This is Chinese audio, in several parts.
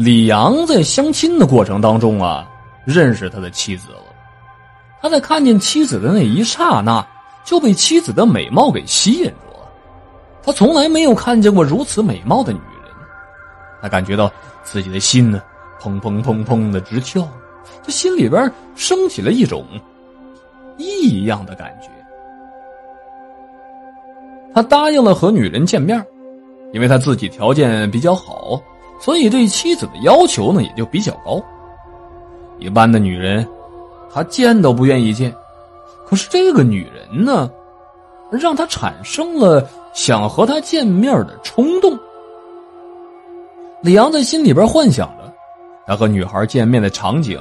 李阳在相亲的过程当中啊，认识他的妻子了。他在看见妻子的那一刹那，就被妻子的美貌给吸引住了。他从来没有看见过如此美貌的女人，他感觉到自己的心呢，砰砰砰砰的直跳，他心里边升起了一种异样的感觉。他答应了和女人见面，因为他自己条件比较好，所以对妻子的要求呢也就比较高。一般的女人，他见都不愿意见，可是这个女人呢，让他产生了想和她见面的冲动。李阳在心里边幻想着，他和女孩见面的场景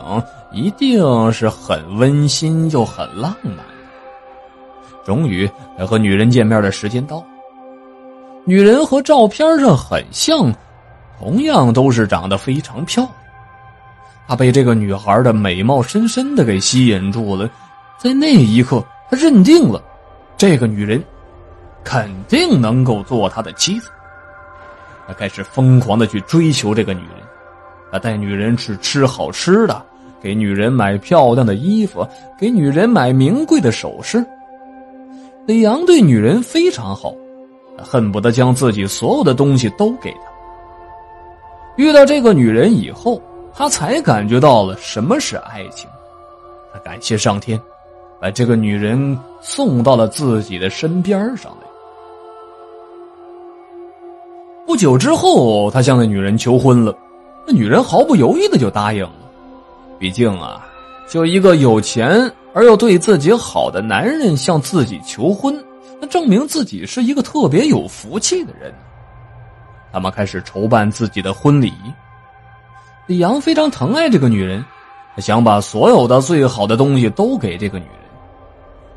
一定是很温馨又很浪漫。终于，他和女人见面的时间到。女人和照片上很像，同样都是长得非常漂亮。他被这个女孩的美貌深深的给吸引住了，在那一刻，他认定了这个女人肯定能够做他的妻子。他开始疯狂的去追求这个女人，他带女人去吃好吃的，给女人买漂亮的衣服，给女人买名贵的首饰。李阳对女人非常好，恨不得将自己所有的东西都给她。遇到这个女人以后，他才感觉到了什么是爱情。他感谢上天，把这个女人送到了自己的身边上来。不久之后，他向那女人求婚了，那女人毫不犹豫的就答应了。毕竟啊，就一个有钱。而又对自己好的男人向自己求婚，那证明自己是一个特别有福气的人。他们开始筹办自己的婚礼。李阳非常疼爱这个女人，他想把所有的最好的东西都给这个女人。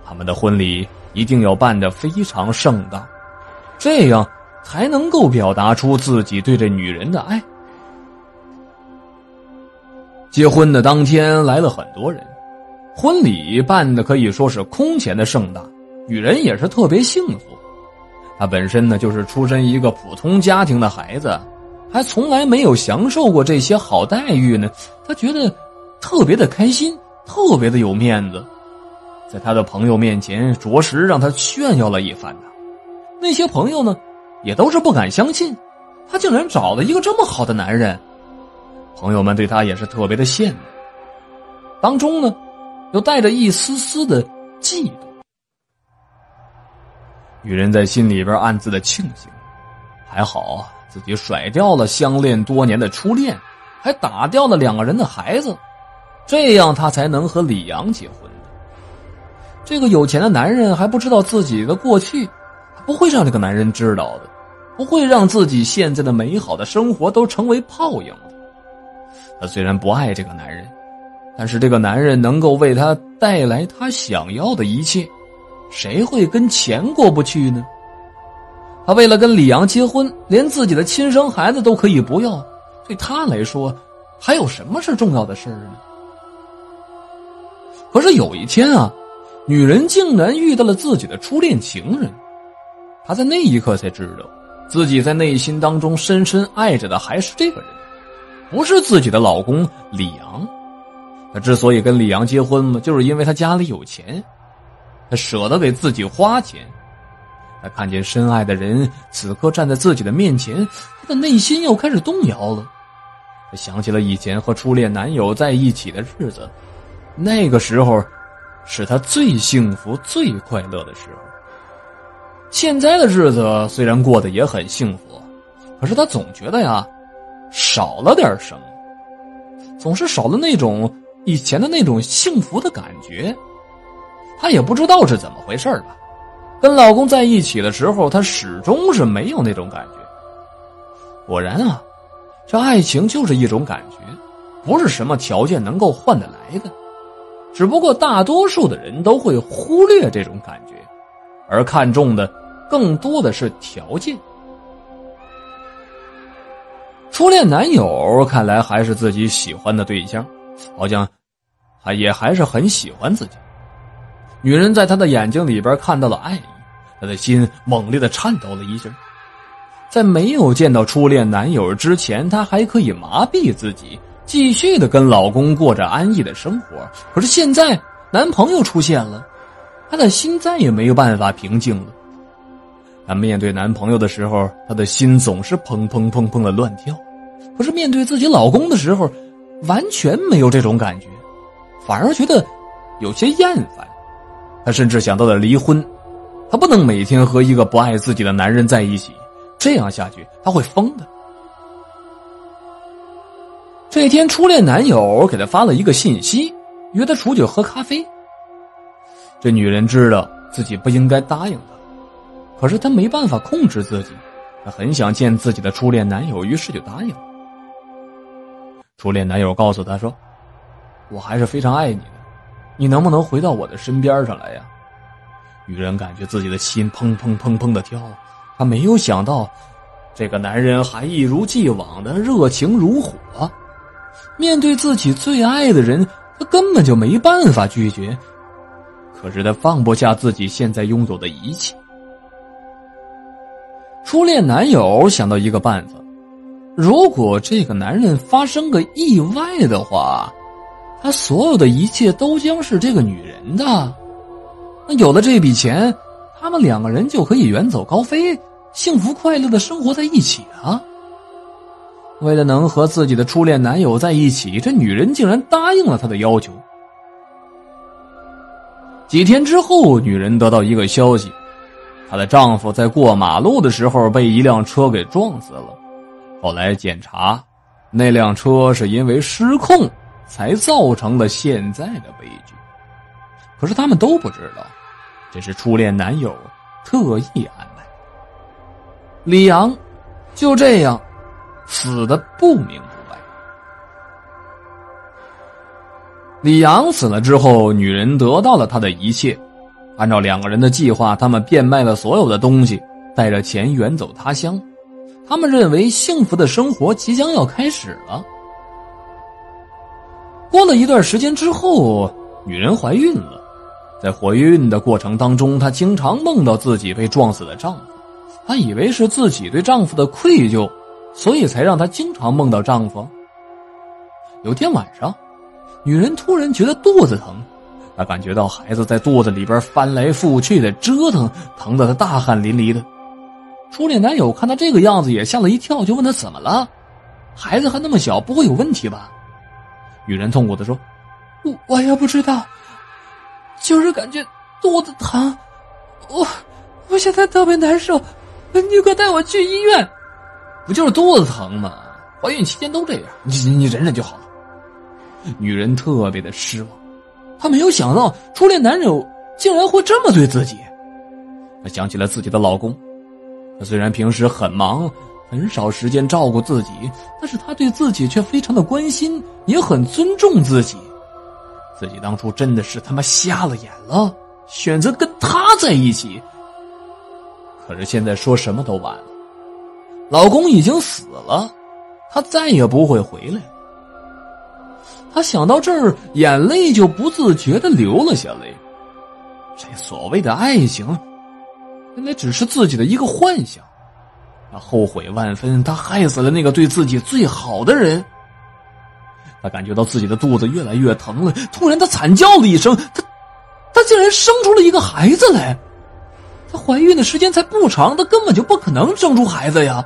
他们的婚礼一定要办得非常盛大，这样才能够表达出自己对这女人的爱。结婚的当天来了很多人。婚礼办的可以说是空前的盛大，女人也是特别幸福。他本身呢就是出身一个普通家庭的孩子，还从来没有享受过这些好待遇呢。他觉得特别的开心，特别的有面子，在他的朋友面前着实让他炫耀了一番呐。那些朋友呢，也都是不敢相信，他竟然找了一个这么好的男人。朋友们对他也是特别的羡慕，当中呢。又带着一丝丝的嫉妒。女人在心里边暗自的庆幸，还好自己甩掉了相恋多年的初恋，还打掉了两个人的孩子，这样她才能和李阳结婚。这个有钱的男人还不知道自己的过去，不会让这个男人知道的，不会让自己现在的美好的生活都成为泡影的。他虽然不爱这个男人。但是这个男人能够为她带来她想要的一切，谁会跟钱过不去呢？他为了跟李阳结婚，连自己的亲生孩子都可以不要，对他来说，还有什么是重要的事儿呢？可是有一天啊，女人竟然遇到了自己的初恋情人，她在那一刻才知道，自己在内心当中深深爱着的还是这个人，不是自己的老公李阳。他之所以跟李阳结婚嘛，就是因为他家里有钱，他舍得给自己花钱。他看见深爱的人此刻站在自己的面前，他的内心又开始动摇了。他想起了以前和初恋男友在一起的日子，那个时候是他最幸福、最快乐的时候。现在的日子虽然过得也很幸福，可是他总觉得呀，少了点什么，总是少了那种。以前的那种幸福的感觉，她也不知道是怎么回事吧。跟老公在一起的时候，她始终是没有那种感觉。果然啊，这爱情就是一种感觉，不是什么条件能够换得来的。只不过大多数的人都会忽略这种感觉，而看重的更多的是条件。初恋男友看来还是自己喜欢的对象。好像，他也还是很喜欢自己。女人在他的眼睛里边看到了爱意，他的心猛烈的颤抖了一下。在没有见到初恋男友之前，她还可以麻痹自己，继续的跟老公过着安逸的生活。可是现在男朋友出现了，她的心再也没有办法平静了。她面对男朋友的时候，她的心总是砰砰砰砰的乱跳；可是面对自己老公的时候，完全没有这种感觉，反而觉得有些厌烦。她甚至想到了离婚，她不能每天和一个不爱自己的男人在一起。这样下去，她会疯的。这天，初恋男友给她发了一个信息，约她出去喝咖啡。这女人知道自己不应该答应他，可是她没办法控制自己，她很想见自己的初恋男友，于是就答应了。初恋男友告诉她说：“我还是非常爱你的，你能不能回到我的身边上来呀？”女人感觉自己的心砰砰砰砰的跳。她没有想到，这个男人还一如既往的热情如火。面对自己最爱的人，他根本就没办法拒绝。可是他放不下自己现在拥有的一切。初恋男友想到一个办法：如果这个男人发生个意外的话，他所有的一切都将是这个女人的。那有了这笔钱。他们两个人就可以远走高飞，幸福快乐的生活在一起啊！为了能和自己的初恋男友在一起，这女人竟然答应了他的要求。几天之后，女人得到一个消息，她的丈夫在过马路的时候被一辆车给撞死了。后来检查，那辆车是因为失控才造成了现在的悲剧。可是他们都不知道。这是初恋男友特意安排。李阳就这样死的不明不白。李阳死了之后，女人得到了他的一切。按照两个人的计划，他们变卖了所有的东西，带着钱远走他乡。他们认为幸福的生活即将要开始了。过了一段时间之后，女人怀孕了。在怀孕的过程当中，她经常梦到自己被撞死的丈夫，她以为是自己对丈夫的愧疚，所以才让她经常梦到丈夫。有天晚上，女人突然觉得肚子疼，她感觉到孩子在肚子里边翻来覆去的折腾，疼得她大汗淋漓的。初恋男友看到这个样子也吓了一跳，就问她怎么了，孩子还那么小，不会有问题吧？女人痛苦的说：“我我也不知道。”就是感觉肚子疼，我我现在特别难受，你快带我去医院。不就是肚子疼吗？怀孕期间都这样，你你忍忍就好了。女人特别的失望，她没有想到初恋男友竟然会这么对自己。她想起了自己的老公，他虽然平时很忙，很少时间照顾自己，但是他对自己却非常的关心，也很尊重自己。自己当初真的是他妈瞎了眼了，选择跟他在一起。可是现在说什么都晚了，老公已经死了，他再也不会回来。他想到这儿，眼泪就不自觉的流了下来。这所谓的爱情，原来只是自己的一个幻想。他后悔万分，他害死了那个对自己最好的人。他感觉到自己的肚子越来越疼了，突然他惨叫了一声，他，他竟然生出了一个孩子来。她怀孕的时间才不长，她根本就不可能生出孩子呀。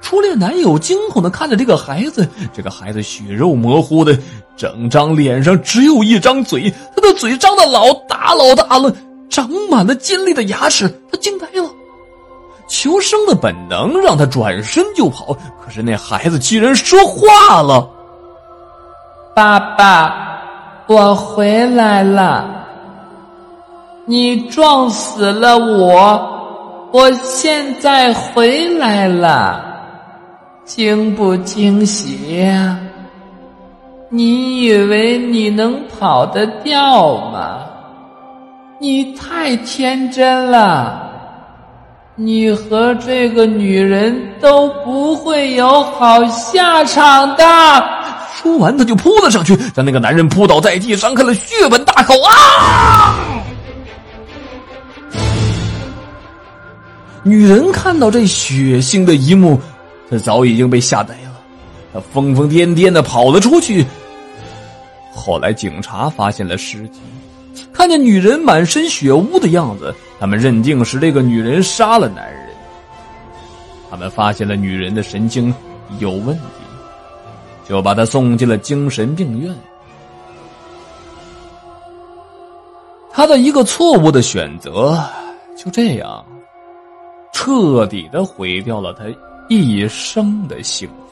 初恋男友惊恐的看着这个孩子，这个孩子血肉模糊的，整张脸上只有一张嘴，他的嘴张的老大老大了，长满了尖利的牙齿，他惊呆了。求生的本能让他转身就跑，可是那孩子居然说话了。爸爸，我回来了。你撞死了我，我现在回来了，惊不惊喜呀？你以为你能跑得掉吗？你太天真了，你和这个女人都不会有好下场的。说完，他就扑了上去，将那个男人扑倒在地，张开了血盆大口啊！女人看到这血腥的一幕，她早已经被吓呆了，她疯疯癫癫的跑了出去。后来警察发现了尸体，看见女人满身血污的样子，他们认定是这个女人杀了男人。他们发现了女人的神经有问题，就把她送进了精神病院。他的一个错误的选择，就这样彻底的毁掉了他一生的幸福。